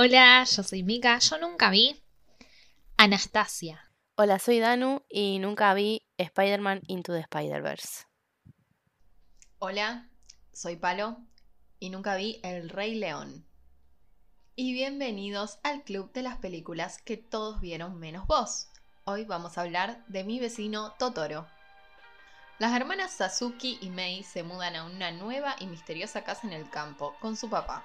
Hola, yo soy Mika. Yo nunca vi Anastasia. Hola, soy Danu y nunca vi Spider-Man Into the Spider-Verse. Hola, soy Palo y nunca vi El Rey León. Y bienvenidos al club de las películas que todos vieron menos vos. Hoy vamos a hablar de mi vecino Totoro. Las hermanas Sasuke y Mei se mudan a una nueva y misteriosa casa en el campo con su papá.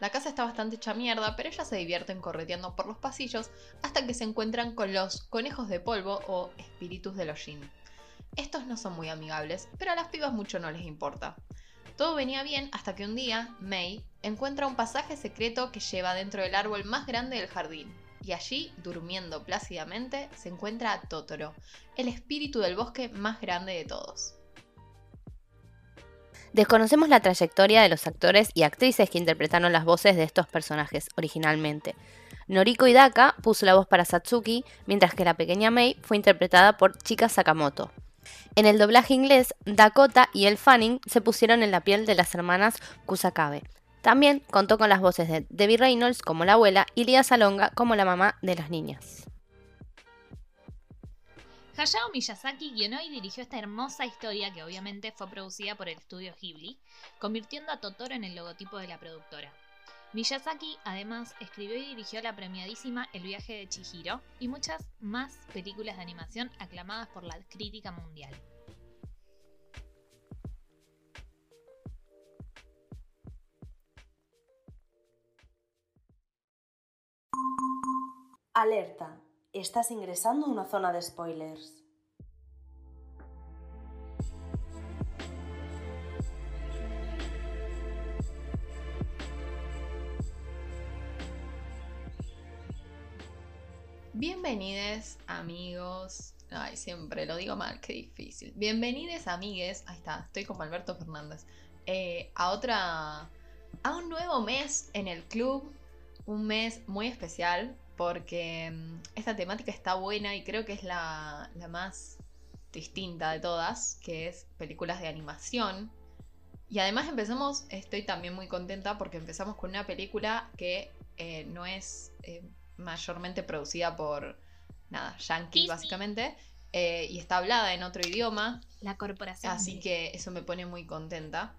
La casa está bastante hecha mierda, pero ellas se divierten correteando por los pasillos hasta que se encuentran con los conejos de polvo o espíritus de los Jin. Estos no son muy amigables, pero a las pibas mucho no les importa. Todo venía bien hasta que un día, Mei encuentra un pasaje secreto que lleva dentro del árbol más grande del jardín. Y allí, durmiendo plácidamente, se encuentra a Totoro, el espíritu del bosque más grande de todos. Desconocemos la trayectoria de los actores y actrices que interpretaron las voces de estos personajes originalmente. Noriko Hidaka puso la voz para Satsuki, mientras que la pequeña Mei fue interpretada por Chika Sakamoto. En el doblaje inglés, Dakota y El Fanning se pusieron en la piel de las hermanas Kusakabe. También contó con las voces de Debbie Reynolds como la abuela y Lia Salonga como la mamá de las niñas. Hayao Miyazaki guionó y dirigió esta hermosa historia que obviamente fue producida por el estudio Ghibli, convirtiendo a Totoro en el logotipo de la productora. Miyazaki además escribió y dirigió la premiadísima El viaje de Chihiro y muchas más películas de animación aclamadas por la crítica mundial. Alerta. Estás ingresando a una zona de spoilers. Bienvenides amigos. Ay, siempre lo digo mal, qué difícil. Bienvenides amigues. Ahí está, estoy como Alberto Fernández. eh, a otra. a un nuevo mes en el club. Un mes muy especial. Porque mm, esta temática está buena y creo que es la, la más distinta de todas. Que es películas de animación. Y además empezamos, estoy también muy contenta porque empezamos con una película que eh, no es eh, mayormente producida por, nada, Yankee Disney. básicamente, eh, y está hablada en otro idioma, La corporación. así de- que eso me pone muy contenta.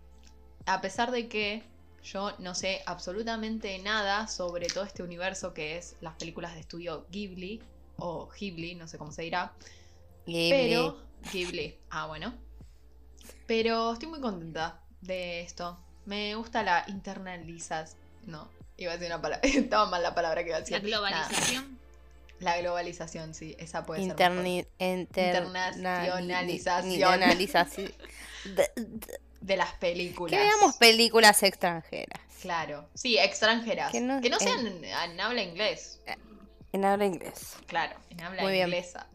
A pesar de que yo no sé absolutamente nada sobre todo este universo que es las películas de estudio Ghibli, o Ghibli, no sé cómo se dirá, pero Ghibli. Ah, bueno. Pero estoy muy contenta de esto. Me gusta la internalización. No, iba a decir una palabra. Estaba mal la palabra que iba a decir. La globalización. Nada, la globalización, sí, esa puede ser. mejor. Interni- inter- Internacionalización. De- las películas. que veamos películas extranjeras. Claro. Sí, extranjeras. Que Que no, sean en, en habla inglés. En habla inglés. Claro, en habla Muy bien. inglesa.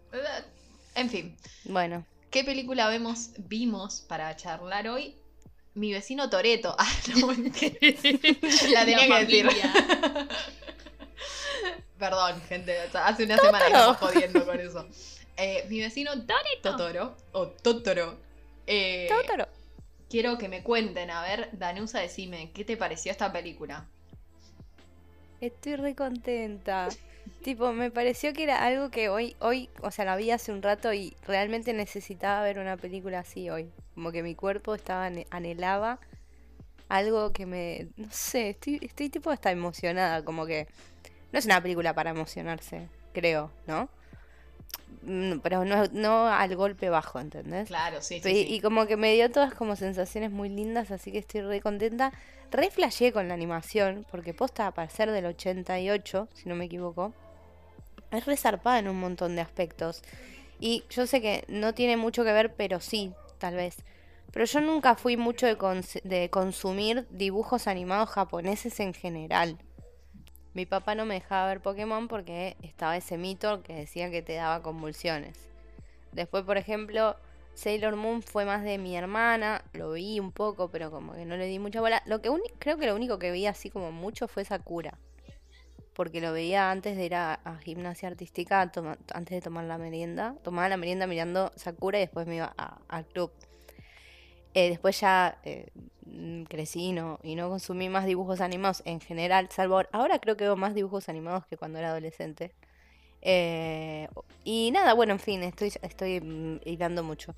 En fin. Bueno, ¿Qué película vemos, vimos para charlar hoy? Mi vecino Toreto. Ah, no. La tenía que decir. Perdón, gente. hace una semana que estamos jodiendo con eso. Eh, mi vecino Toreto. Totoro, o Totoro. eh, Totoro. Quiero que me cuenten, a ver, Danusa, decime, ¿qué te pareció esta película? Estoy re contenta. tipo, me pareció que era algo que hoy, hoy, o sea, la vi hace un rato y realmente necesitaba ver una película así hoy. Como que mi cuerpo estaba anhelaba algo que me, no sé, estoy, estoy tipo hasta emocionada, como que no es una película para emocionarse, creo, ¿no? Mm, pero no, no al golpe bajo, ¿entendés? Claro, sí, sí. Y, sí. y como que me dio todas como sensaciones muy lindas, así que estoy re contenta. Re flasheé con la animación, porque posta para ser del 88, si no me equivoco, es re zarpada en un montón de aspectos. Y yo sé que no tiene mucho que ver, pero sí, tal vez. Pero yo nunca fui mucho de, cons- de consumir dibujos animados japoneses en general. Mi papá no me dejaba ver Pokémon porque estaba ese mito que decía que te daba convulsiones. Después, por ejemplo, Sailor Moon fue más de mi hermana, lo vi un poco, pero como que no le di mucha bola. Lo que creo que lo único que vi así como mucho fue Sakura. Porque lo veía antes de ir a, gimnasia artística, antes de tomar la merienda. Tomaba la merienda mirando Sakura y después me iba al club. Eh, después ya eh, crecí y no, y no consumí más dibujos animados en general, salvo ahora- ahora creo que veo más dibujos animados que cuando era adolescente. Eh, y nada, bueno, en fin, estoy, estoy mm, hilando mucho.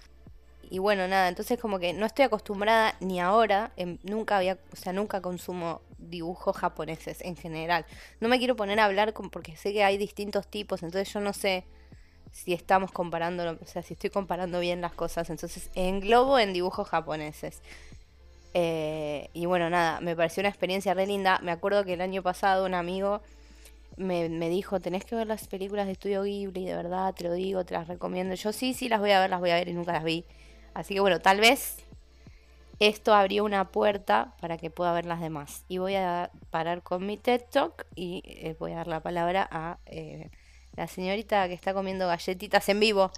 Y bueno, nada, entonces como que no estoy acostumbrada ni ahora, em, nunca había, o sea, nunca consumo dibujos japoneses en general. No me quiero poner a hablar con, porque sé que hay distintos tipos, entonces yo no sé si estamos comparando, o sea, si estoy comparando bien las cosas, entonces englobo en dibujos japoneses. Eh, y bueno, nada, me pareció una experiencia re linda. Me acuerdo que el año pasado un amigo me, me dijo, tenés que ver las películas de Estudio Ghibli, de verdad, te lo digo, te las recomiendo. Yo sí, sí, las voy a ver, las voy a ver y nunca las vi. Así que bueno, tal vez esto abrió una puerta para que pueda ver las demás. Y voy a parar con mi TED Talk y eh, voy a dar la palabra a eh, la señorita que está comiendo galletitas en vivo.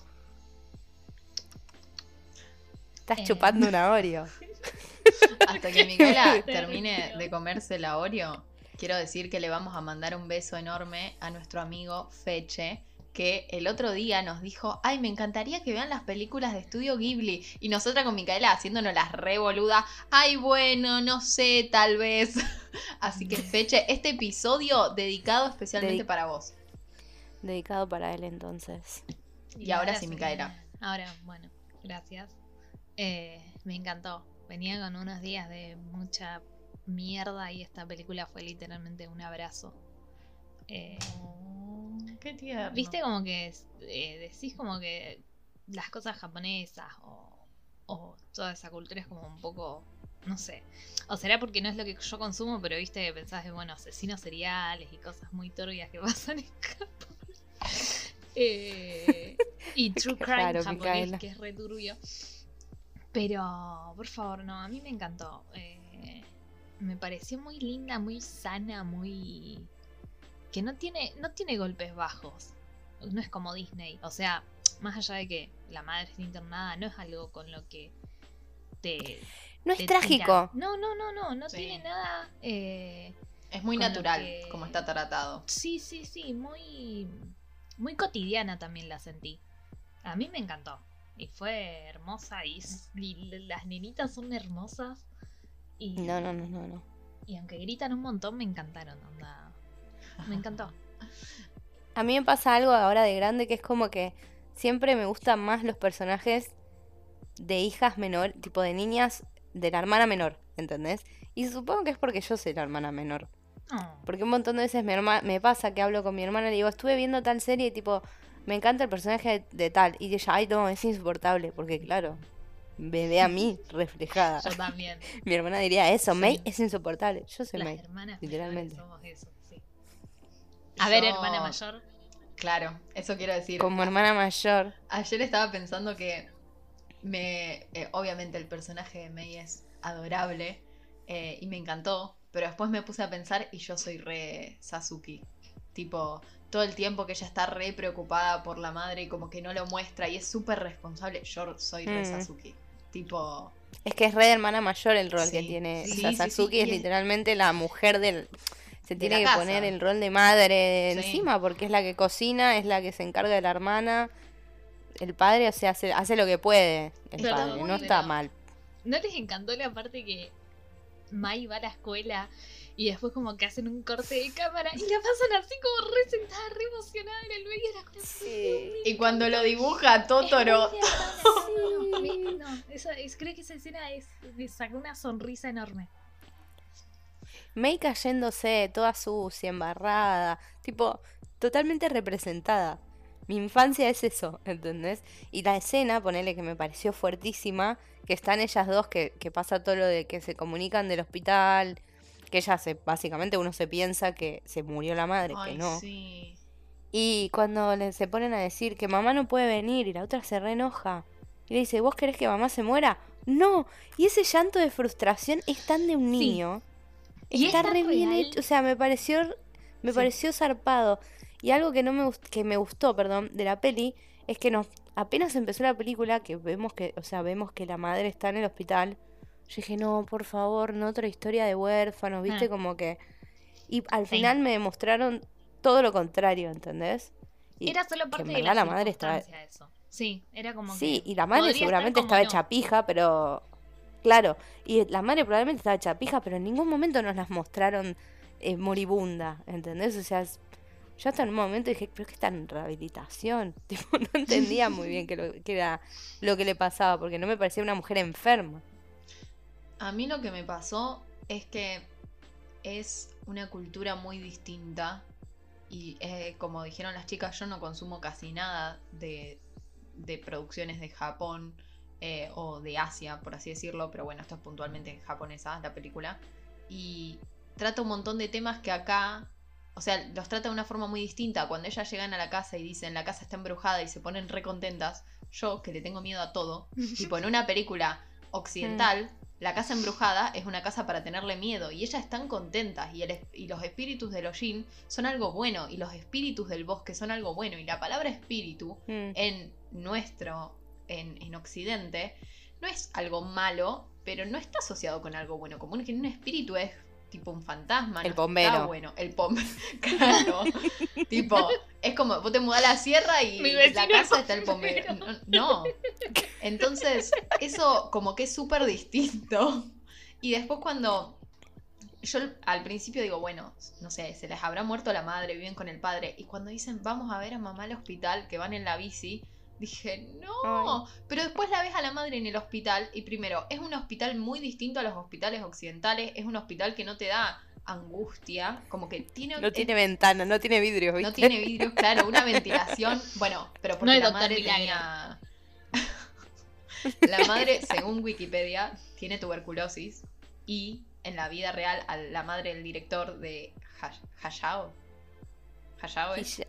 Estás Eh. chupando una Oreo. Hasta que Micaela termine de comerse la Oreo, quiero decir que le vamos a mandar un beso enorme a nuestro amigo Feche, que el otro día nos dijo, ay, me encantaría que vean las películas de estudio Ghibli. Y nosotras con Micaela haciéndonos las revoludas, ay, bueno, no sé, tal vez. Así que Feche, este episodio dedicado especialmente para vos. Dedicado para él entonces. Y ahora sí, Micaela. Ahora, bueno, gracias. Eh, me encantó. Venía con unos días de mucha mierda y esta película fue literalmente un abrazo. Eh, Qué tierno. Viste como que eh, decís como que las cosas japonesas o, o toda esa cultura es como un poco, no sé. O será porque no es lo que yo consumo, pero viste que pensás de, bueno, asesinos seriales y cosas muy turbias que pasan en Japón. Eh, y True Qué Crime raro, japonés, Micaela. que es re turbio. Pero, por favor, no, a mí me encantó. Eh, me pareció muy linda, muy sana, muy que no tiene, no tiene golpes bajos. No es como Disney. O sea, más allá de que la madre esté internada, no es algo con lo que te. No es te trágico. tira. No, no, no, no. No Sí. tiene nada. eh, Es muy natural que- como está tratado. sí, sí, sí. Muy. Muy cotidiana también la sentí. A mí me encantó. Y fue hermosa. Y, las nenitas son hermosas. Y, No, no, no, no, no. Y aunque gritan un montón, me encantaron. onda. Me encantó. A mí me pasa algo ahora de grande que es como que siempre me gustan más los personajes de hijas menor, tipo de niñas de la hermana menor, ¿entendés? Y supongo que es porque yo soy la hermana menor. Oh. Porque un montón de veces mi herma- me pasa que hablo con mi hermana y le digo, estuve viendo tal serie y tipo, me encanta el personaje de, de tal. Y ella, ay, no, es insoportable. Porque claro, me ve a mí reflejada. Yo también. Mi hermana diría eso, Sí. May es insoportable. Yo soy Las May. hermanas literalmente. somos eso, sí. A ver, hermana mayor. Claro, eso quiero decir. Como hermana mayor. Ayer estaba pensando que me eh, obviamente el personaje de Mei es adorable eh, y me encantó, pero después me puse a pensar y yo soy re Sasuke. Tipo, todo el tiempo que ella está re preocupada por la madre y como que no lo muestra y es súper responsable, yo soy re Mm. Sasuke. Tipo, Es que es re de hermana mayor el rol que tiene. sí, o sea, sí, sí, Sasuke es literalmente la mujer del. Se De tiene que casa. poner el rol de madre encima porque es la que cocina, es la que se encarga de la hermana. El padre, o sea, hace, hace lo que puede. El Pero padre, no está mal. ¿No les encantó la parte que Mai va a la escuela y después como que hacen un corte de cámara y la pasan así como re sentada, re emocionada en el medio de la escuela? y cuando lo dibuja Totoro, esa- es- creo que esa escena es, me sacó una sonrisa enorme. May cayéndose, toda sucia, embarrada. Tipo, totalmente representada. Mi infancia es eso, ¿entendés? Y la escena, ponele que me pareció fuertísima, que están ellas dos, que, que pasa todo lo de que se comunican del hospital, que ellas se, básicamente uno se piensa que se murió la madre, Ay, que no. sí. Y cuando le, se ponen a decir que mamá no puede venir y la otra se reenoja y le dice, ¿vos querés que mamá se muera? No. Y ese llanto de frustración es tan de un Sí. niño. Y es Está tan re bien hecho. O sea, me pareció, me Sí. pareció zarpado. Y algo que no me gust- que me gustó, perdón, de la peli, es que nos, apenas empezó la película, que vemos que, o sea, vemos que la madre está en el hospital. Yo dije, no, por favor, no otra historia de huérfanos, viste, Ah. como que. Y al Sí. final me demostraron todo lo contrario, ¿entendés? Y Era solo que parte en de la, la madre estaba- eso. Sí, era como Sí, que y la madre seguramente estaba no. hecha pija, pero. Claro, y la madre probablemente estaba hecha pija, pero en ningún momento nos las mostraron eh, moribunda, ¿entendés? O sea, yo hasta en un momento dije, pero que está en rehabilitación. Tipo, no entendía muy bien qué era lo que le pasaba, porque no me parecía una mujer enferma. A mí lo que me pasó es que es una cultura muy distinta y eh, como dijeron las chicas, yo no consumo casi nada de, de producciones de Japón eh, o de Asia, por así decirlo, pero bueno, esto es puntualmente japonesa, la película. Y trata un montón de temas que acá, o sea, los trata de una forma muy distinta. Cuando ellas llegan a la casa y dicen la casa está embrujada y se ponen recontentas, yo que le tengo miedo a todo, tipo en una película occidental, la casa embrujada es una casa para tenerle miedo y ellas están contentas y, el es- y los espíritus de los Jin son algo bueno y los espíritus del bosque son algo bueno y la palabra espíritu Mm. en nuestro, en, en Occidente, no es algo malo, pero no está asociado con algo bueno. Como un, que un espíritu es tipo un fantasma. El no está bombero. bueno, el bombero. claro. tipo, es como vos te mudás a la sierra y la casa está el bombero. bombero. No. no. Entonces, eso como que es súper distinto. Y después cuando yo al principio digo, bueno, no sé, se les habrá muerto la madre, viven con el padre. Y cuando dicen, vamos a ver a mamá al hospital, que van en la bici, dije, no. Pero después la ves a la madre en el hospital y primero, es un hospital muy distinto a los hospitales occidentales, es un hospital que no te da angustia, como que tiene... No es- tiene ventana, no tiene vidrio, ¿viste? no tiene vidrios, claro, una ventilación. Bueno, pero porque No la madre Milagro. tenía. la madre, según Wikipedia, tiene tuberculosis y en la vida real, a la madre del director de Ha- Hayao. Hayao es.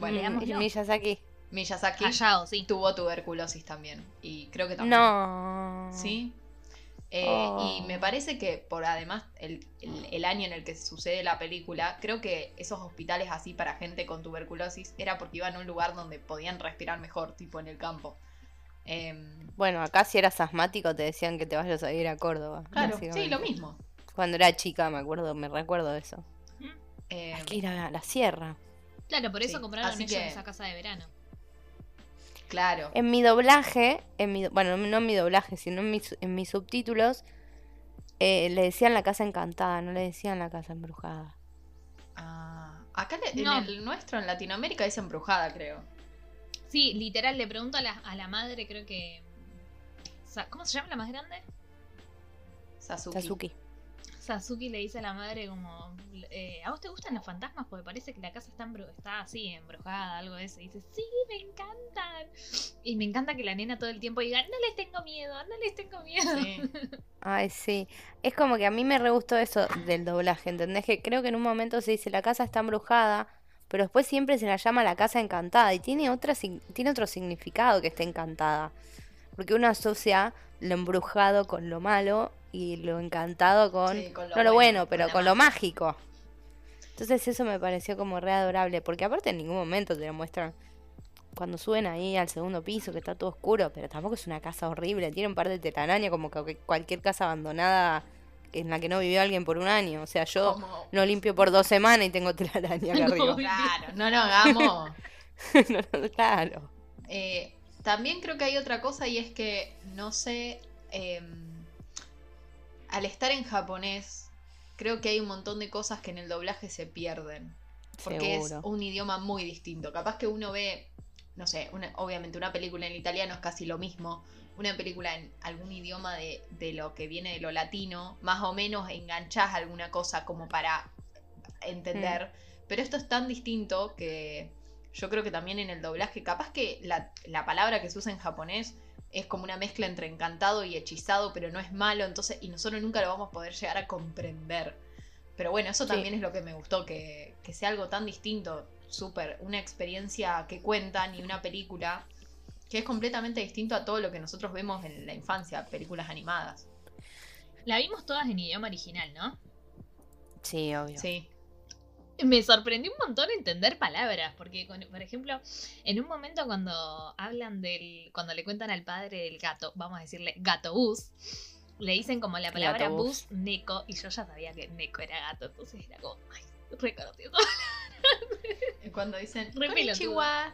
Bueno, Mm. Miyazaki. Miyazaki sí. tuvo tuberculosis también. Y creo que también. No. Sí. Eh, Oh. Y me parece que por además el, el- el año en el que sucede la película, creo que esos hospitales así para gente con tuberculosis era porque iban a un lugar donde podían respirar mejor, tipo en el campo. Em, Bueno, acá si eras asmático te decían que te vayas a ir a Córdoba. claro, sí, lo mismo. Cuando era chica me acuerdo, me recuerdo de eso. Em, Hay que ir a la sierra. Claro, por eso Sí, compraron así ellos que- esa casa de verano. claro. En mi doblaje, en mi, bueno, no en mi doblaje, sino en mis, en mis subtítulos, eh, le decían la casa encantada, no le decían la casa embrujada. Ah, acá le- No. en el nuestro, en Latinoamérica, es embrujada, creo. Sí, literal, le pregunto a la, a la madre, creo que. ¿Cómo se llama la más grande? Sasuke. Sasuke. Sasuke le dice a la madre como, eh, ¿a vos te gustan los fantasmas? Porque parece que la casa está, embru- está así, embrujada, algo de eso. Y dice, sí, me encantan. Y me encanta que la nena todo el tiempo diga, no les tengo miedo, no les tengo miedo. Sí. Ay, sí. Es como que a mí me re gustó eso del doblaje, ¿entendés? Que creo que en un momento se dice la casa está embrujada, pero después siempre se la llama la casa encantada y tiene, otra, tiene otro significado que esté encantada. Porque uno asocia lo embrujado con lo malo y lo encantado con, Sí, con lo no lo bueno, pero con lo mágico. Entonces eso me pareció como re adorable, porque aparte en ningún momento te lo muestran cuando suben ahí al segundo piso, que está todo oscuro, pero tampoco es una casa horrible, tiene un par de telarañas como que cualquier casa abandonada en la que no vivió alguien por un año. O sea, yo no limpio por dos semanas y tengo telaraña acá No. arriba. Claro, no lo hagamos. No, no, claro. Eh, también creo que hay otra cosa y es que, no sé, em, al estar en japonés, creo que hay un montón de cosas que en el doblaje se pierden. Porque es un idioma muy distinto. Capaz que uno ve, no sé, una- obviamente una película en italiano es casi lo mismo. Una película en algún idioma de, de lo que viene de lo latino, más o menos enganchás alguna cosa como para entender. Pero esto es tan distinto que yo creo que también en el doblaje, capaz que la, la palabra que se usa en japonés es como una mezcla entre encantado y hechizado, pero no es malo, entonces, y nosotros nunca lo vamos a poder llegar a comprender. Pero bueno, eso Sí. también es lo que me gustó, que, que sea algo tan distinto, súper, una experiencia que cuentan y una película que es completamente distinto a todo lo que nosotros vemos en la infancia, películas animadas. La vimos todas en idioma original, ¿no? Sí, obvio. Sí, Me sorprendió un montón entender palabras, porque, con- por ejemplo, en un momento cuando hablan del. cuando le cuentan al padre del gato, vamos a decirle gato bus, le dicen como la palabra bus, neko, y yo ya sabía que neko era gato, entonces era como, ay, reconocí cuando dicen Konnichiwa,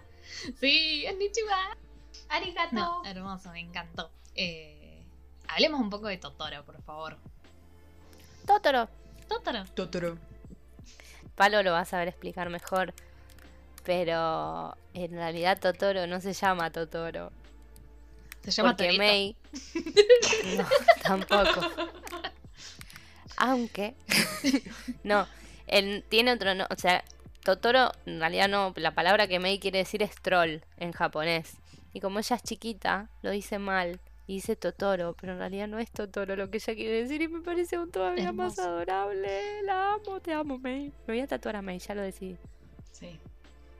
Sí, es Nichiwa. arigato. No, hermoso, me encantó. Eh, hablemos un poco de Totoro, por favor. Totoro. Totoro. Totoro. Palo lo va a saber explicar mejor. Pero en realidad Totoro no se llama Totoro. Se llama porque Torito. May. No, tampoco. Aunque. no, él tiene otro. No, o sea, Totoro, en realidad no. La palabra que May quiere decir es troll en japonés. Y como ella es chiquita, lo dice mal. Y dice Totoro, pero en realidad no es Totoro lo que ella quiere decir. Y me parece aún todavía más adorable. La amo, te amo, May. Me voy a tatuar a May, ya lo decidí. Sí,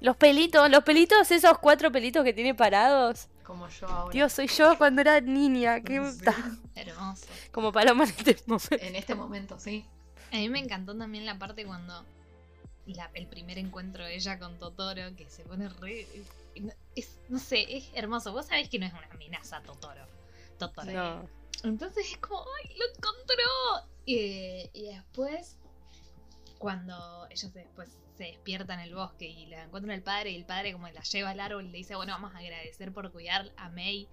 Los pelitos, los pelitos, esos cuatro pelitos que tiene parados. como yo ahora. Dios, soy yo cuando era niña. Qué Sí. Hermoso. Como paloma en este momento. En este momento, sí. A mí me encantó también la parte cuando la- el primer encuentro de ella con Totoro, que se pone re... no- Es, no sé, es hermoso. Vos sabés que no es una amenaza Totoro. No. Entonces es como, ¡ay, lo encontró! Y, y después, cuando ellos después se despiertan en el bosque y la encuentran el padre, y el padre como la lleva al árbol y le dice, bueno, vamos a agradecer por cuidar a May.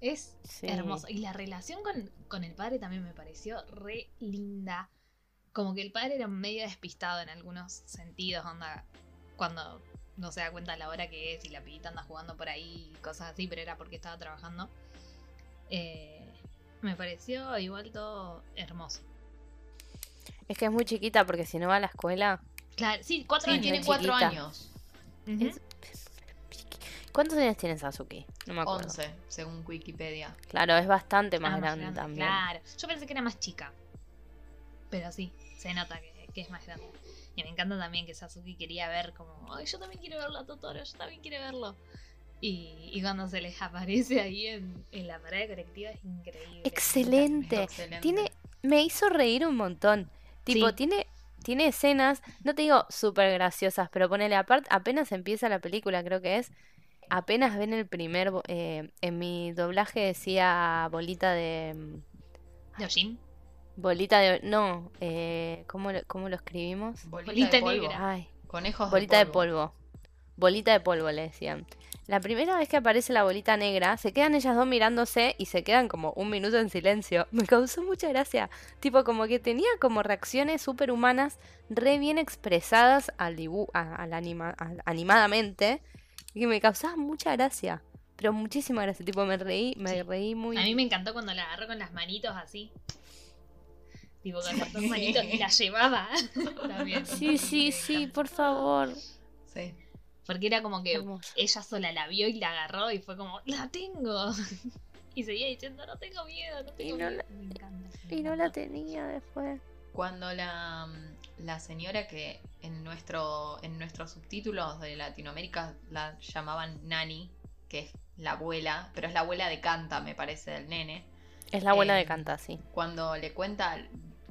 Es Sí. hermoso. Y la relación con, con el padre también me pareció re linda. Como que el padre era medio despistado en algunos sentidos, onda, cuando no se da cuenta a la hora que es y la pibita anda jugando por ahí y cosas así, pero era porque estaba trabajando. Eh, me pareció igual todo hermoso. Es que es muy chiquita porque si no va a la escuela. Claro, sí, cuatro Sí, años. tiene cuatro chiquita. años. ¿Cuántos años tiene Sasuke? No me acuerdo. 11, según Wikipedia. Claro, es bastante más Ah, grande, también. Claro, yo pensé que era más chica. Pero sí, se nota que, que es más grande. Y me encanta también que Sasuke quería ver como, ay, yo también quiero verlo a Totoro, yo también quiero verlo. Y, y cuando se les aparece ahí en, en la parada colectiva es increíble. Excelente. Excelente. Tiene, me hizo reír un montón. Tipo, Sí. tiene, tiene escenas, no te digo súper graciosas, pero ponele aparte, apenas empieza la película, creo que es. Apenas ven el primer, bo- eh, en mi doblaje decía bolita de, mm, Yojin, bolita de, no, eh, ¿cómo, lo- cómo lo escribimos? Bolita, Bolita de polvo. negra. Ay, Conejos bolita de polvo. Bolita de polvo le decían. La primera vez que aparece la bolita negra, se quedan ellas dos mirándose y se quedan como un minuto en silencio. Me causó mucha gracia. Tipo, como que tenía como reacciones superhumanas re bien expresadas al dibu a- al anima al- animadamente. Y que me causaba mucha gracia. Pero muchísima gracia. Tipo, me reí, me Sí. reí muy. a mí me encantó cuando la agarró con las manitos así. Tipo, con las dos manitos y la llevaba. También. Sí, sí, sí, por favor. Sí. Porque era como que Hermoso. ella sola la vio y la agarró y fue como, ¡la tengo! Y seguía diciendo, no tengo miedo, no tengo no miedo. la- Me encanta. me Y no la tenía después. Cuando la, la señora que en nuestro en nuestros subtítulos de Latinoamérica la llamaban Nani, que es la abuela, pero es la abuela de Canta, me parece, del nene. Es la abuela Eh, de Canta, sí. Cuando le cuenta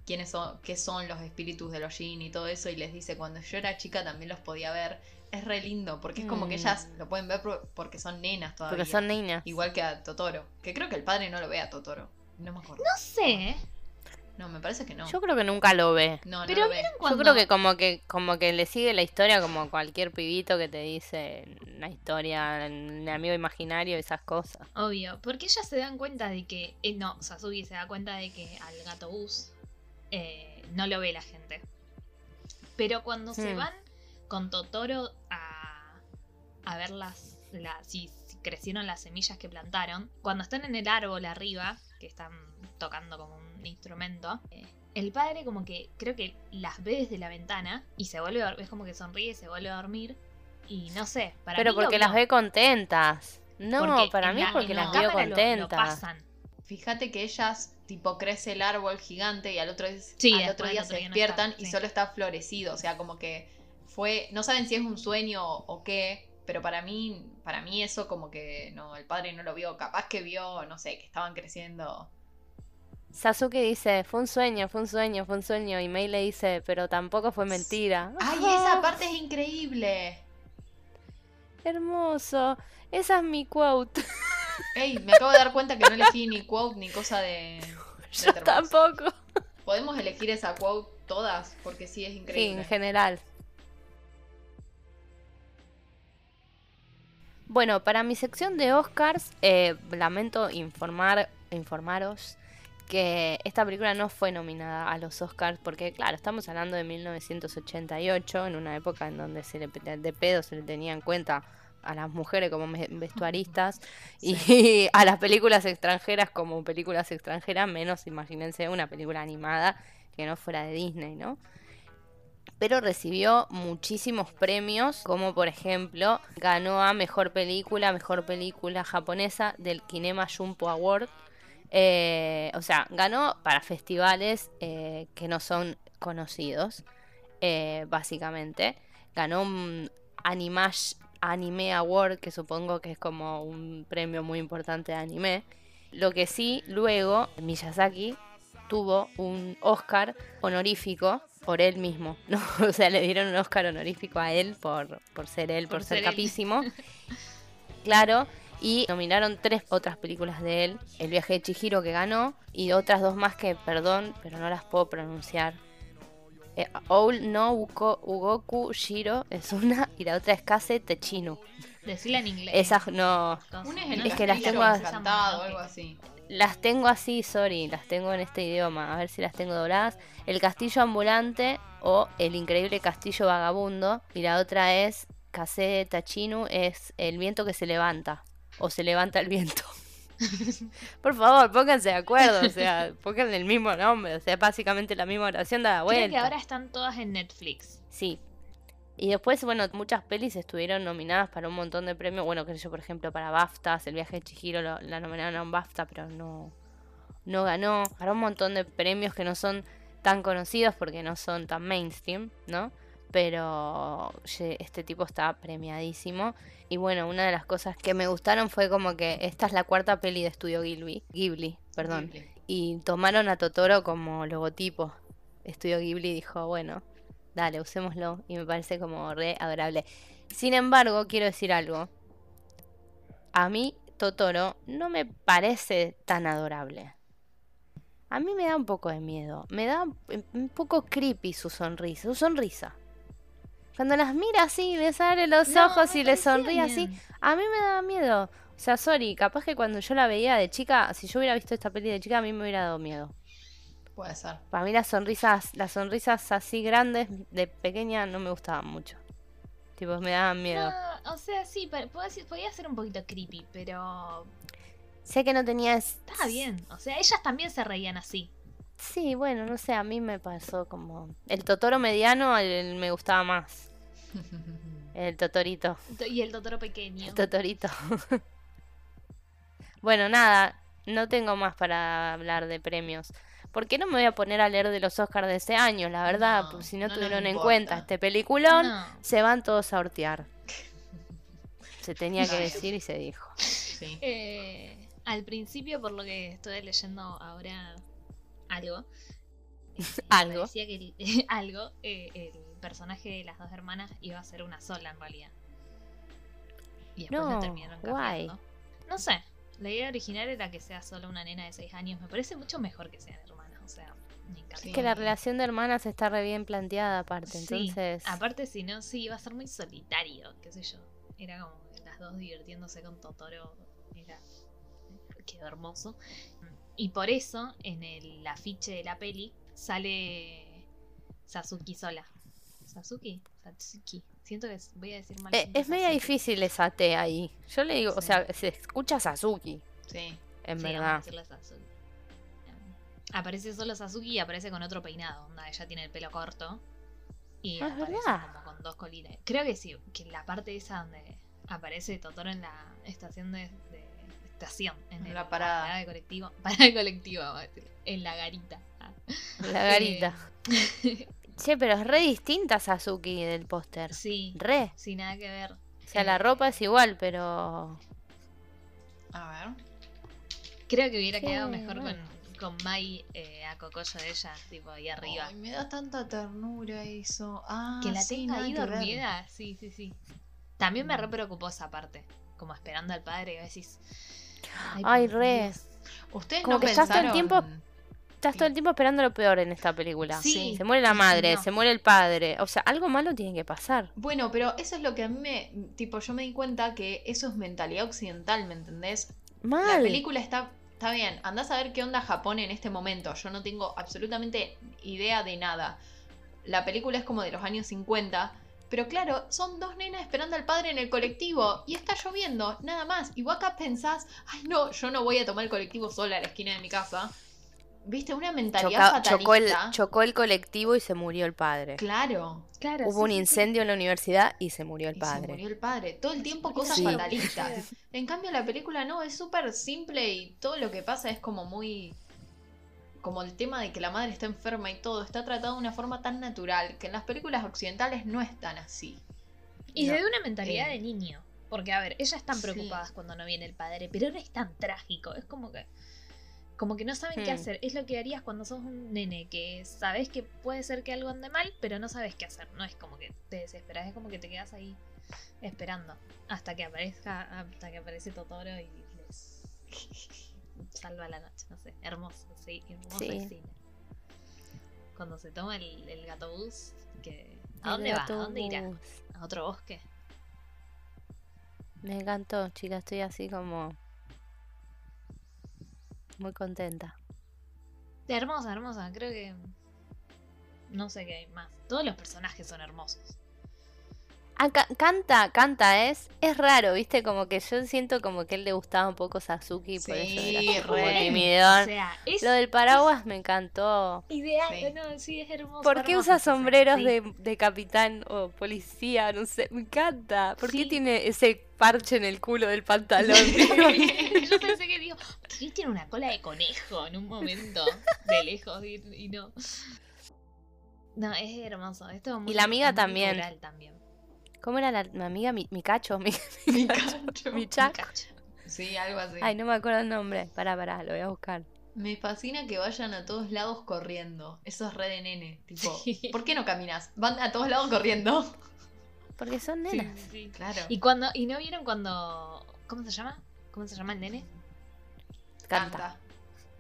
quiénes son, qué son los espíritus de los Jin y todo eso, y les dice cuando yo era chica también los podía ver, es re lindo, porque es como que Mm. ellas lo pueden ver por- porque son nenas todavía. Porque son. Igual que a Totoro. Que creo que el padre no lo ve a Totoro. No me acuerdo. No sé, No, me parece que no. Yo creo que nunca lo ve. No, no pero lo ve. vieron Yo cuando... creo que como que como que le sigue la historia como cualquier pibito que te dice una historia, un amigo imaginario, esas cosas. Obvio, porque ellas se dan cuenta de que... eh, no, Sasuke se da cuenta de que al gato bus eh, no lo ve la gente. Pero cuando se Hmm. van con Totoro a, a ver las, la- si, si crecieron las semillas que plantaron, cuando están en el árbol arriba, que están tocando como un instrumento, eh, el padre como que creo que las ve desde la ventana y se vuelve a es como que sonríe y se vuelve a dormir. Y no sé, para Pero mí porque las ve contentas. No, para mí la- es porque las lo contentas. pasan. Fíjate que ellas, tipo, crece el árbol gigante y al otro, Sí, al otro día se no despiertan está, y sí. solo está florecido. O sea, como que fue. No saben si es un sueño o, qué. Pero para mí, para mí eso como que no, el padre no lo vio. Capaz que vio, no sé, que estaban creciendo. Sasuke dice, fue un sueño, fue un sueño, fue un sueño. Y Mei le dice, pero tampoco fue mentira. ¡Ay, esa parte es increíble! Hermoso. Esa es mi quote. Ey, me acabo de dar cuenta que no elegí ni quote ni cosa de. Yo tampoco. ¿Podemos elegir esa quote todas? Porque sí es Sí, increíble. en general. Bueno, para mi sección de Oscars, eh, lamento informar, informaros que esta película no fue nominada a los Oscars porque, claro, estamos hablando de 1988, en una época en donde se le, de pedo se le tenía en cuenta a las mujeres como vestuaristas y a las películas extranjeras como películas extranjeras, menos imagínense una película animada que no fuera de Disney, ¿no? Pero recibió muchísimos premios, como por ejemplo ganó a Mejor Película, Mejor Película Japonesa del Kinema Jumpo Award. Eh, o sea, ganó para festivales eh, que no son conocidos, eh, básicamente. Ganó un Animash Anime Award, que supongo que es como un premio muy importante de anime. Lo que sí, luego Miyazaki tuvo un Oscar honorífico por él mismo, ¿no? O sea, le dieron un Oscar honorífico a él por, por ser él, por, Por ser, ser él. capísimo. claro, y nominaron tres otras películas de él, El viaje de Chihiro que ganó, y otras dos más que, perdón, pero no las puedo pronunciar. Eh, Oul no Uko- Ugoku Shiro es una, y la otra es Kase Techino. Decirla en inglés. Esas no. Una es en Es que las tengo encantado o algo así. Las tengo así, sorry, las tengo en este idioma, a ver si las tengo dobladas. El castillo ambulante o el increíble castillo vagabundo. Y la otra es Kase Tachinu, es el viento que se levanta. O se levanta el viento. Por favor, pónganse de acuerdo, o sea, pónganle el mismo nombre, o sea, básicamente la misma oración da la vuelta. Creo que ahora están todas en Netflix. Sí. Y después, bueno, muchas pelis estuvieron nominadas para un montón de premios. Bueno, sé yo, por ejemplo, para BAFTAs, El viaje de Chihiro lo- la nominaron a un BAFTA, pero no, no ganó. Para un montón de premios que no son tan conocidos porque no son tan mainstream, ¿no? Pero este tipo está premiadísimo. Y bueno, una de las cosas que me gustaron fue como que esta es la cuarta peli de estudio Ghibli. Ghibli, perdón Ghibli. y tomaron a Totoro como logotipo. Estudio Ghibli dijo, bueno, dale, usémoslo. Y me parece como re adorable. Sin embargo, quiero decir algo. A mí, Totoro no me parece tan adorable. A mí me da un poco de miedo. Me da un- poco creepy su sonrisa. Su sonrisa. Cuando las mira así, les abre los No, ojos y les sonríe así. A mí me daba miedo. O sea, sorry, capaz que cuando yo la veía de chica, si yo hubiera visto esta peli de chica, a mí me hubiera dado miedo. Puede ser. Para mí las sonrisas, las sonrisas así grandes de pequeña no me gustaban mucho. Tipo, me daban miedo. No, o sea, sí, podía ser un poquito creepy, pero Sé que no tenía... es- estaba bien. O sea, ellas también se reían así. Sí, bueno, no sé, a mí me pasó como... El Totoro mediano el- el me gustaba más. El Totorito. Y el Totoro pequeño. El Totorito. bueno, nada, no tengo más para hablar de premios. ¿Por qué no me voy a poner a leer de los Oscars de ese año? La verdad, No, pues si no, tuvieron en cuenta este peliculón, No, se van todos a hortear. Se tenía que decir y se dijo. Sí. eh, al principio, por lo que estoy leyendo ahora algo, eh, Algo. Decía que el- algo, eh, el personaje de las dos hermanas iba a ser una sola en realidad. Y después No, lo terminaron guay. cambiando. No sé, la idea original era que sea solo una nena de 6 años. Me parece mucho mejor que sean hermanas, o sea, me encanta. Sí. Es que la relación de hermanas está re bien planteada aparte, Sí, entonces... aparte si no, sí, iba a ser muy solitario, qué sé yo. Era como las dos divirtiéndose con Totoro. Era... Quedó hermoso. Y por eso, en el afiche de la peli, sale Sasuke sola. ¿Sasuke? Satsuki. Siento que voy a decir mal. Eh, es media difícil esa T ahí. Yo le digo, o sea, se escucha Sasuki, Sí. en Sí, vamos a verdad. decirle. Aparece solo Sasuke y aparece con otro peinado. Onda, ella tiene el pelo corto. Y Ah, es aparece verdad. como con dos colinas. Creo que sí, que la parte esa donde aparece Totoro en la estación de, de- estación, en En el- la parada. de colectivo, parada de colectivo, vamos a decir, en la garita. La garita. Eh, Che, pero es re distinta Sasuke del póster. sí, Re. sin nada que ver. O sea, la Eh, ropa es igual, pero. A ver. Creo que hubiera Sí, quedado mejor bueno. con, con Mai eh, a Cocoyo de ella, tipo ahí arriba. Ay, me da tanta ternura eso. Ah, que la sí, tenga ahí dormida, sí, sí, sí. También me Mm. re preocupó esa parte. Como esperando al padre y decís. Ay, por re. Dios". Ustedes Como no que estás todo el pensaron- tiempo- Estás todo el tiempo esperando lo peor en esta película. Sí. Se muere la sí, madre, no. se muere el padre. O sea, algo malo tiene que pasar. Bueno, pero eso es lo que a mí me. Tipo, yo me di cuenta que eso es mentalidad occidental, ¿me entendés? La Mal. película está. Está bien, andás a ver qué onda Japón en este momento. Yo no tengo absolutamente idea de nada. La película es como de los años 50. Pero claro, son dos nenas esperando al padre en el colectivo y está lloviendo, nada más. Y vos acá pensás, ay no, yo no voy a tomar el colectivo sola a la esquina de mi casa. ¿Viste? Una mentalidad Choca- chocó, el, fatalista. chocó el colectivo y se murió el padre. Claro. Claro, Hubo un sí, incendio en la universidad y se murió el Y padre. se murió el padre. Todo el tiempo cosas Sí. fatalistas. En cambio, la película no, es súper simple y todo lo que pasa es como muy. Como el tema de que la madre está enferma y todo, está tratado de una forma tan natural que en las películas occidentales no es tan así. Y No. desde una mentalidad Eh. de niño. Porque, a ver, ellas están Sí. preocupadas cuando no viene el padre, pero no es tan trágico. Es como que. Como que no saben qué hacer. Es lo que harías cuando sos un nene, que sabes que puede ser que algo ande mal, pero no sabes qué hacer. No es como que te desesperas, es como que te quedas ahí esperando. Hasta que aparezca, hasta que aparece Totoro y les salva la noche. No sé, hermoso, sí, hermosa Sí. escena. Cuando se toma el, el gato bus, que. ¿A dónde va? ¿A dónde irá? ¿A otro bosque? Me encantó, chica. Estoy así como. Muy contenta. Hermosa, hermosa. Creo que. No sé qué hay más. Todos los personajes son hermosos. Ah, ca- canta, canta, es. Es raro, ¿viste? Como que yo siento como que él le gustaba un poco Sasuke, por eso era como timidón. O sea, es Lo del paraguas me encantó. ideal. Sí. No, sí, es hermoso. ¿Por qué hermoso usa sombreros sí. de, de capitán o policía? No sé, me encanta. ¿Por qué tiene ese parche en el culo del pantalón? Yo pensé que digo, ¿por qué tiene una cola de conejo en un momento de lejos y, y no? No, es hermoso. Esto es muy, la amiga muy también. también. ¿Cómo era la, mi amiga? Mi, mi cacho, mi, Mi cacho, cacho. mi chac. Cacho. Sí, algo así. Ay, no me acuerdo el nombre. Pará, pará, lo voy a buscar. Me fascina que vayan a todos lados corriendo. Eso es re de nene. Tipo, Sí. ¿por qué no caminas? Van a todos lados corriendo. Porque son nenas. sí, sí. Claro. Y cuando, y no vieron cuando. ¿Cómo se llama? ¿Cómo se llama el nene? Canta.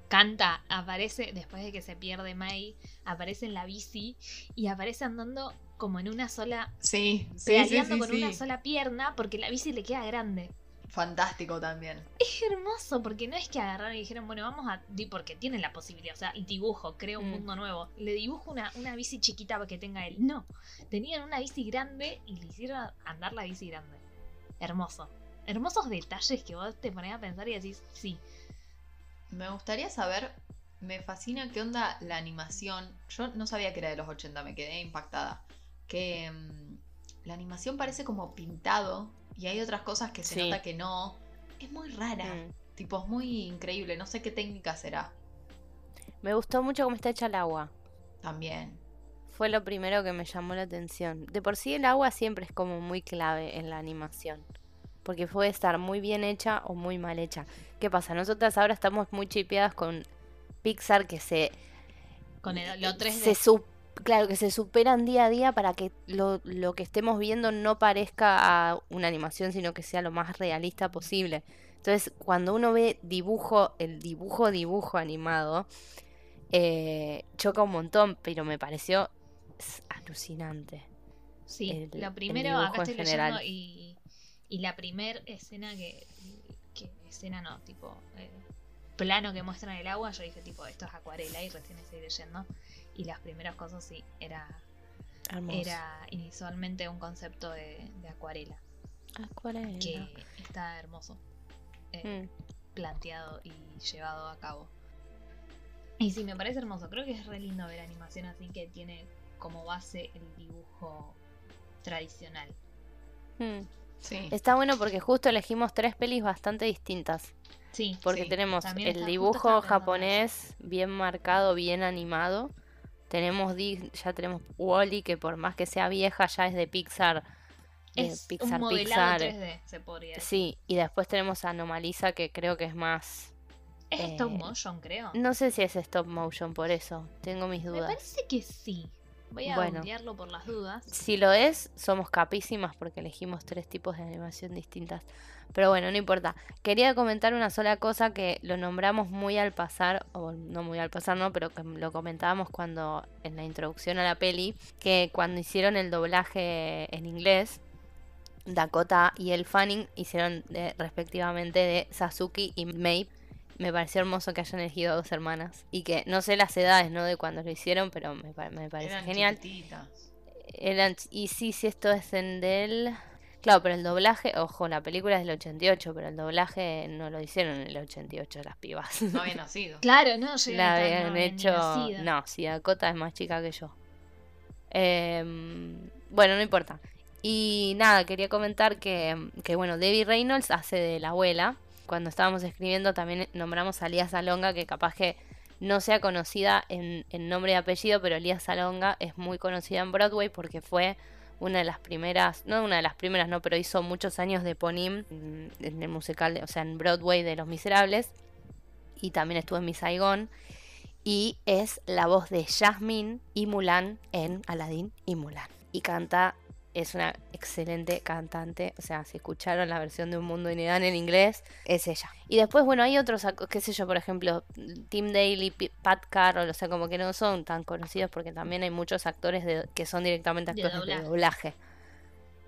Canta, aparece, después de que se pierde Mai, aparece en la bici y aparece andando como en una sola, Sí, sí, sí, pedaleando sí, con una sola pierna porque la bici le queda grande. Fantástico también. Es hermoso porque no es que agarraron y dijeron, bueno, vamos a. Porque tienen la posibilidad, o sea, dibujo, creo un Mm. mundo nuevo. Le dibujo una, una bici chiquita para que tenga él. No, tenían una bici grande y le hicieron andar la bici grande. Hermoso. Hermosos detalles que vos te ponés a pensar y decís, sí, Me gustaría saber, me fascina qué onda la animación. Yo no sabía que era de los 80, me quedé impactada. Que mm, la animación parece como pintado y hay otras cosas que se Sí. nota que no. Es muy rara. Mm. Tipo, es muy increíble. No sé qué técnica será. Me gustó mucho cómo está hecha el agua. También. Fue lo primero que me llamó la atención. De por sí el agua siempre es como muy clave en la animación. Porque puede estar muy bien hecha o muy mal hecha. ¿Qué pasa? Nosotras ahora estamos muy chipeadas con Pixar que se... con el, lo 3D. se su- claro, que se superan día a día para que lo, lo que estemos viendo no parezca a una animación, sino que sea lo más realista posible. Entonces, cuando uno ve dibujo, el dibujo, dibujo animado, eh, choca un montón, pero me pareció alucinante. Sí, el- primero, dibujo acá estoy general. leyendo y, y la primer escena que, que escena no, tipo eh, plano que muestran el agua, yo dije tipo esto es acuarela y recién estoy leyendo y las primeras cosas sí, era, Hermoso. era inicialmente un concepto de, de acuarela, Acuarela. que está hermoso, eh, Mm. planteado y llevado a cabo. Y sí, me parece hermoso, creo que es re lindo ver animación así que tiene como base el dibujo tradicional. Hmm. Sí. Está bueno porque justo elegimos tres pelis bastante distintas. Sí, Porque Sí, tenemos también el dibujo japonés bien marcado, bien animado. Tenemos ya tenemos Wally que por más que sea vieja ya es de Pixar. De es Pixar un modelado Pixar. 3D, se podría decir. Sí, y después tenemos a Anomalisa que creo que es más Es eh, stop motion, creo. no sé si es stop motion por eso, tengo mis Me dudas. parece que sí. Voy a Bueno. por las dudas. Si lo es, somos capísimas porque elegimos tres tipos de animación distintas. Pero bueno, no importa. Quería comentar una sola cosa que lo nombramos muy al pasar, o no muy al pasar, no, pero que lo comentábamos cuando en la introducción a la peli, que cuando hicieron el doblaje en inglés, Dakota y el Fanning hicieron de- respectivamente de Sasuke y Mei. Me pareció hermoso que hayan elegido a dos hermanas y que no sé las edades, ¿no? De cuando lo hicieron, pero me, me parece Eran genial. Eran, y sí, sí, esto es en del... Claro, pero el doblaje, ojo, la película es del 88, pero el doblaje no lo hicieron en el 88 las pibas. No había nacido. Claro, no, llegué La habían no, hecho... nacido. No, si Dakota es más chica que yo. Em, bueno, no importa. Y nada, quería comentar que, que, bueno, Debbie Reynolds hace de la abuela. Cuando estábamos escribiendo también nombramos a Lía Salonga, que capaz que no sea conocida en, en nombre y apellido, pero Lía Salonga es muy conocida en Broadway porque fue una de las primeras, no una de las primeras, no, pero hizo muchos años de Ponim en, en el musical, o sea, en Broadway de Los Miserables. Y también estuvo en Miss Saigon. Y es la voz de Jasmine y Mulan en Aladdin y Mulan. Y canta, es una excelente cantante. O sea, si escucharon la versión de Un Mundo Inedán en inglés, es ella. Y después, bueno, hay otros, qué sé yo, por ejemplo, Tim Daly, Pat Carroll, o sea, como que no son tan conocidos porque también hay muchos actores de- que son directamente actores de doblaje. doblaje.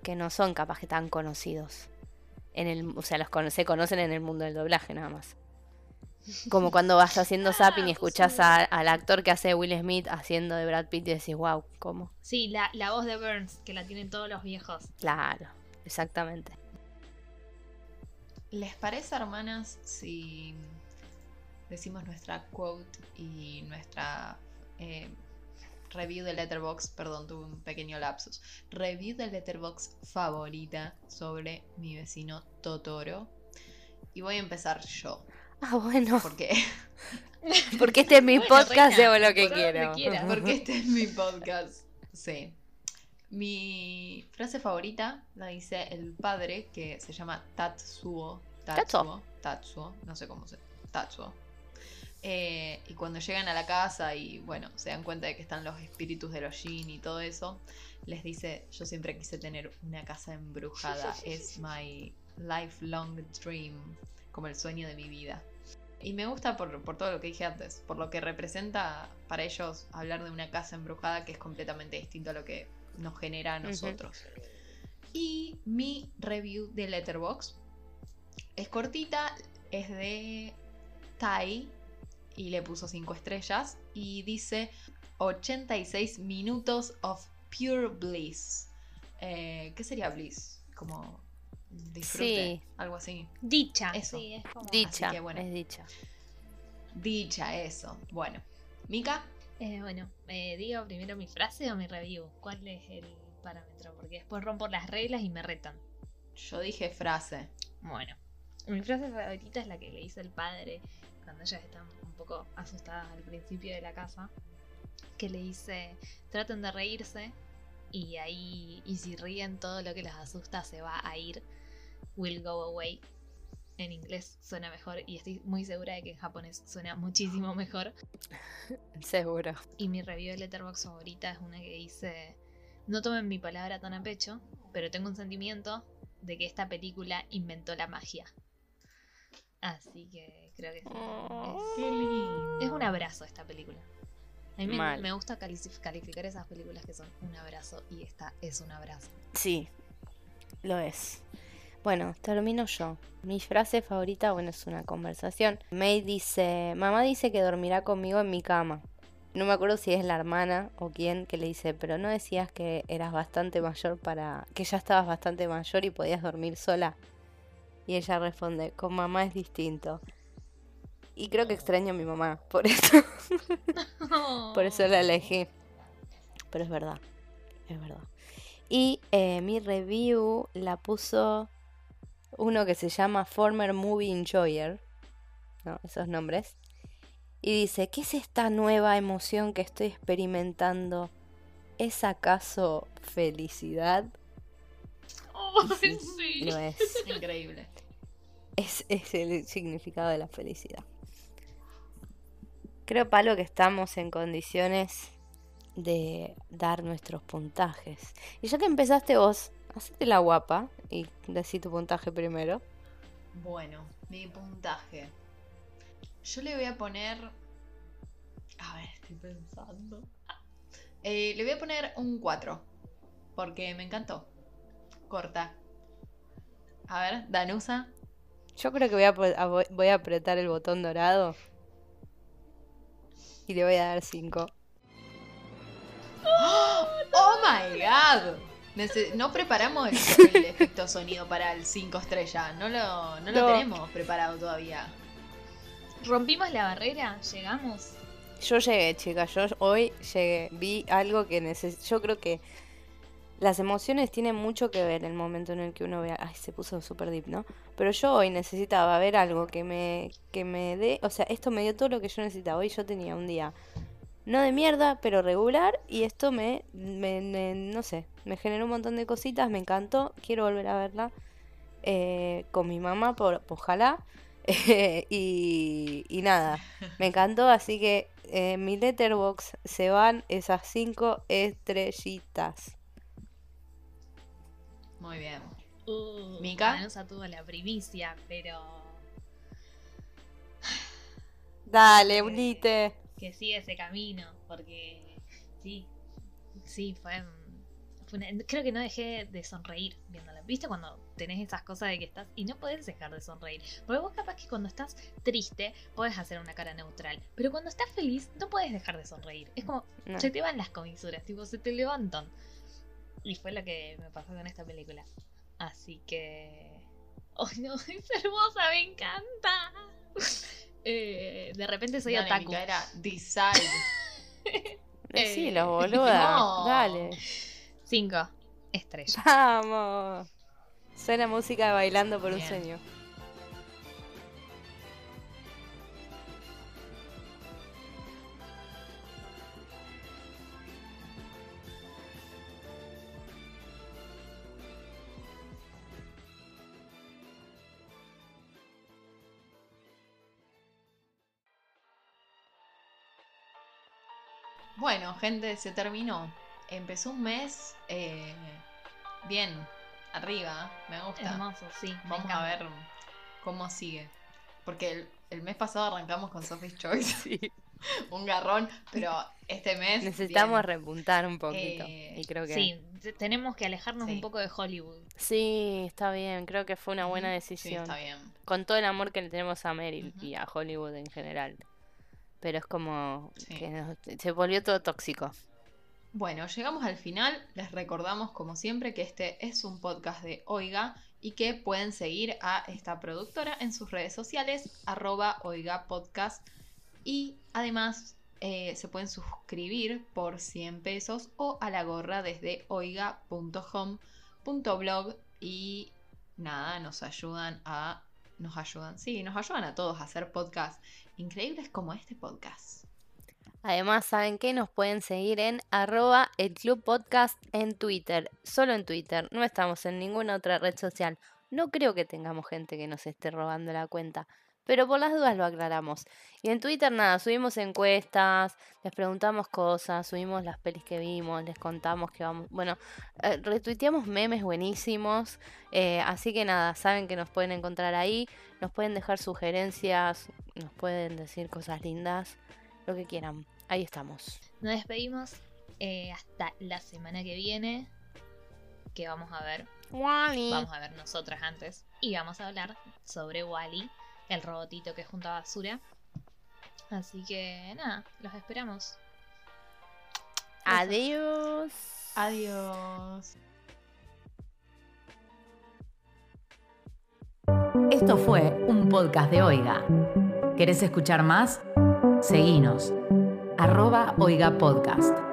Que no son capaz que tan conocidos. En el, o sea, los cono- se conocen en el mundo del doblaje nada más. Como cuando vas haciendo zapping y escuchas a- al actor que hace Will Smith haciendo de Brad Pitt y decís, wow, ¿cómo? Sí, la, la voz de Burns, que la tienen todos los viejos. Claro, exactamente. ¿Les parece, hermanas, si decimos nuestra quote y nuestra eh, review de Letterbox? Perdón, tuve un pequeño lapsus. Review de Letterbox favorita sobre mi vecino Totoro. Y voy a empezar yo. Ah, bueno, Porque, porque este es mi Bueno, podcast, reina, lo que quiero. porque este es mi podcast. Sí. Mi frase favorita la dice el padre que se llama Tatsuo. Tatsuo. Tatsuo. No sé cómo se. Tatsuo. Eh, y cuando llegan a la casa y bueno, se dan cuenta de que están los espíritus de los Jin y todo eso, les dice, yo siempre quise tener una casa embrujada, es my lifelong dream, como el sueño de mi vida. Y me gusta por, por todo lo que dije antes, por lo que representa para ellos hablar de una casa embrujada que es completamente distinto a lo que nos genera a nosotros. Y mi review de Letterbox es cortita, es de Tai y le puso 5 estrellas y dice 86 minutos of pure bliss. Eh, ¿Qué sería bliss? Como disfrute, Sí. algo así. Dicha. Eso. Sí, es como... Dicha, que bueno. es dicha. Dicha, eso. Bueno, Mika, Eh, bueno, eh, digo primero mi frase o mi review. ¿Cuál es el parámetro? Porque después rompo las reglas y me retan. yo dije frase. Bueno, mi frase favorita es la que le hizo el padre cuando ellas están un poco asustadas al principio de la casa. Que le dice, traten de reírse y ahí, y si ríen todo lo que las asusta se va a ir. Will go away. En inglés suena mejor y estoy muy segura de que en japonés suena muchísimo mejor. Seguro. Y mi review de Letterboxd favorita es una que dice: No tomen mi palabra tan a pecho, pero tengo un sentimiento de que esta película inventó la magia. Así que creo que sí, Oh. es, es un abrazo esta película. A mí me, Mal. me gusta califi- calificar esas películas que son un abrazo y esta es un abrazo. Sí, lo es. Bueno, termino yo. Mi frase favorita, bueno, es una conversación. May dice, mamá dice que dormirá conmigo en mi cama. No me acuerdo si es la hermana o quién que le dice, pero no decías que eras bastante mayor para... que ya estabas bastante mayor y podías dormir sola. Y ella responde, con mamá es distinto. Y creo que extraño a mi mamá, por eso, por eso la elegí. pero es verdad. Es verdad. Y eh, mi review la puso uno que se llama Former Movie Enjoyer. ¿no? Esos nombres. Y dice, ¿qué es esta nueva emoción que estoy experimentando? ¿Es acaso felicidad? Oh, sí, sí. Lo es. Increíble. Es, es el significado de la felicidad. Creo, Palo, que estamos en condiciones de dar nuestros puntajes. Y ya que empezaste vos, hacete la guapa y decí tu puntaje primero. Bueno, mi puntaje. Yo le voy a poner. A ver, estoy pensando. Eh, le voy a poner un 4. Porque me encantó. Corta. A ver, Danusa. Yo creo que voy a, voy- a apretar el botón dorado. Y le voy a dar 5. ¡Oh my god! No preparamos el, el efecto sonido para el 5 estrella. No lo, no lo No. tenemos preparado todavía. Rompimos la barrera, llegamos. Yo llegué, chicas. Yo hoy llegué. Vi algo que necesito. Yo creo que las emociones tienen mucho que ver el momento en el que uno vea. Ay, se puso súper deep, ¿no? Pero yo hoy necesitaba ver algo que me, que me dé. O sea, esto me dio todo lo que yo necesitaba. Hoy yo tenía un día. No de mierda, pero regular. Y esto me, me- me- no sé, me generó un montón de cositas. Me encantó. Quiero volver a verla. eh, con mi mamá, por, ojalá. y, y nada, me encantó, así que eh, en mi letterbox se van esas cinco estrellitas. Muy bien. Uh, ¿Mica? Danusa tuvo la primicia, pero Dale, unite. Que sigue ese camino, porque sí, sí, fue, fue una- creo que no dejé de sonreír viéndola. ¿Viste cuando tenés esas cosas de que estás y no podés dejar de sonreír? Porque vos capaz que cuando estás triste podés hacer una cara neutral, pero cuando estás feliz no podés dejar de sonreír. Es como, No. se te van las comisuras, tipo, se te levantan. Y fue lo que me pasó con esta película. Así que... ¡Ay, no! Es hermosa, me encanta. Eh, de repente soy otaku. Era Decide. Decilo, Eh, boluda. no. Dale. Cinco estrellas. Vamos. Suena música de bailando por un sueño. Bueno, gente, se terminó. Empezó un mes eh, bien, arriba, me gusta. Hermoso, sí. me Vamos a ver cómo sigue. Porque el, el mes pasado arrancamos con Sophie's Choice, un garrón, pero este mes... Necesitamos bien. repuntar un poquito. Eh, y creo que. Sí, te- tenemos que alejarnos Sí. un poco de Hollywood. Sí, está bien. Creo que fue una buena Ujú, Sí, decisión. está bien. Con todo el amor que le tenemos a Meryl y a Hollywood en general. Pero es como Sí. que nos- se volvió todo tóxico. Bueno, llegamos al final. Les recordamos, como siempre, que este es un podcast de Oiga y que pueden seguir a esta productora en sus redes sociales, arroba Oiga Podcast. Y además eh, se pueden suscribir por 100 pesos o a la gorra desde oiga.home.blog y nada, nos ayudan a... Nos ayudan, sí, nos ayudan a todos a hacer podcasts increíbles como este podcast. Además, ¿saben qué? Nos pueden seguir en arroba el Club en Twitter. Solo en Twitter. No estamos en ninguna otra red social. No creo que tengamos gente que nos esté robando la cuenta. Pero por las dudas lo aclaramos. Y en Twitter nada, subimos encuestas, les preguntamos cosas, subimos las pelis que vimos, les contamos que vamos... Bueno, eh, retuiteamos memes buenísimos. eh, así que nada, saben que nos pueden encontrar ahí. Nos pueden dejar sugerencias, nos pueden decir cosas lindas lo que quieran. Ahí estamos. Nos despedimos eh, hasta la semana que viene. Que vamos a ver. Vamos a ver nosotras antes. Y vamos a hablar sobre Wally, el robotito que junta basura. Así que nada, los esperamos. Adiós. Adiós. Esto fue un podcast de Oiga. ¿Querés escuchar más? Seguinos. Arroba Oiga Podcast.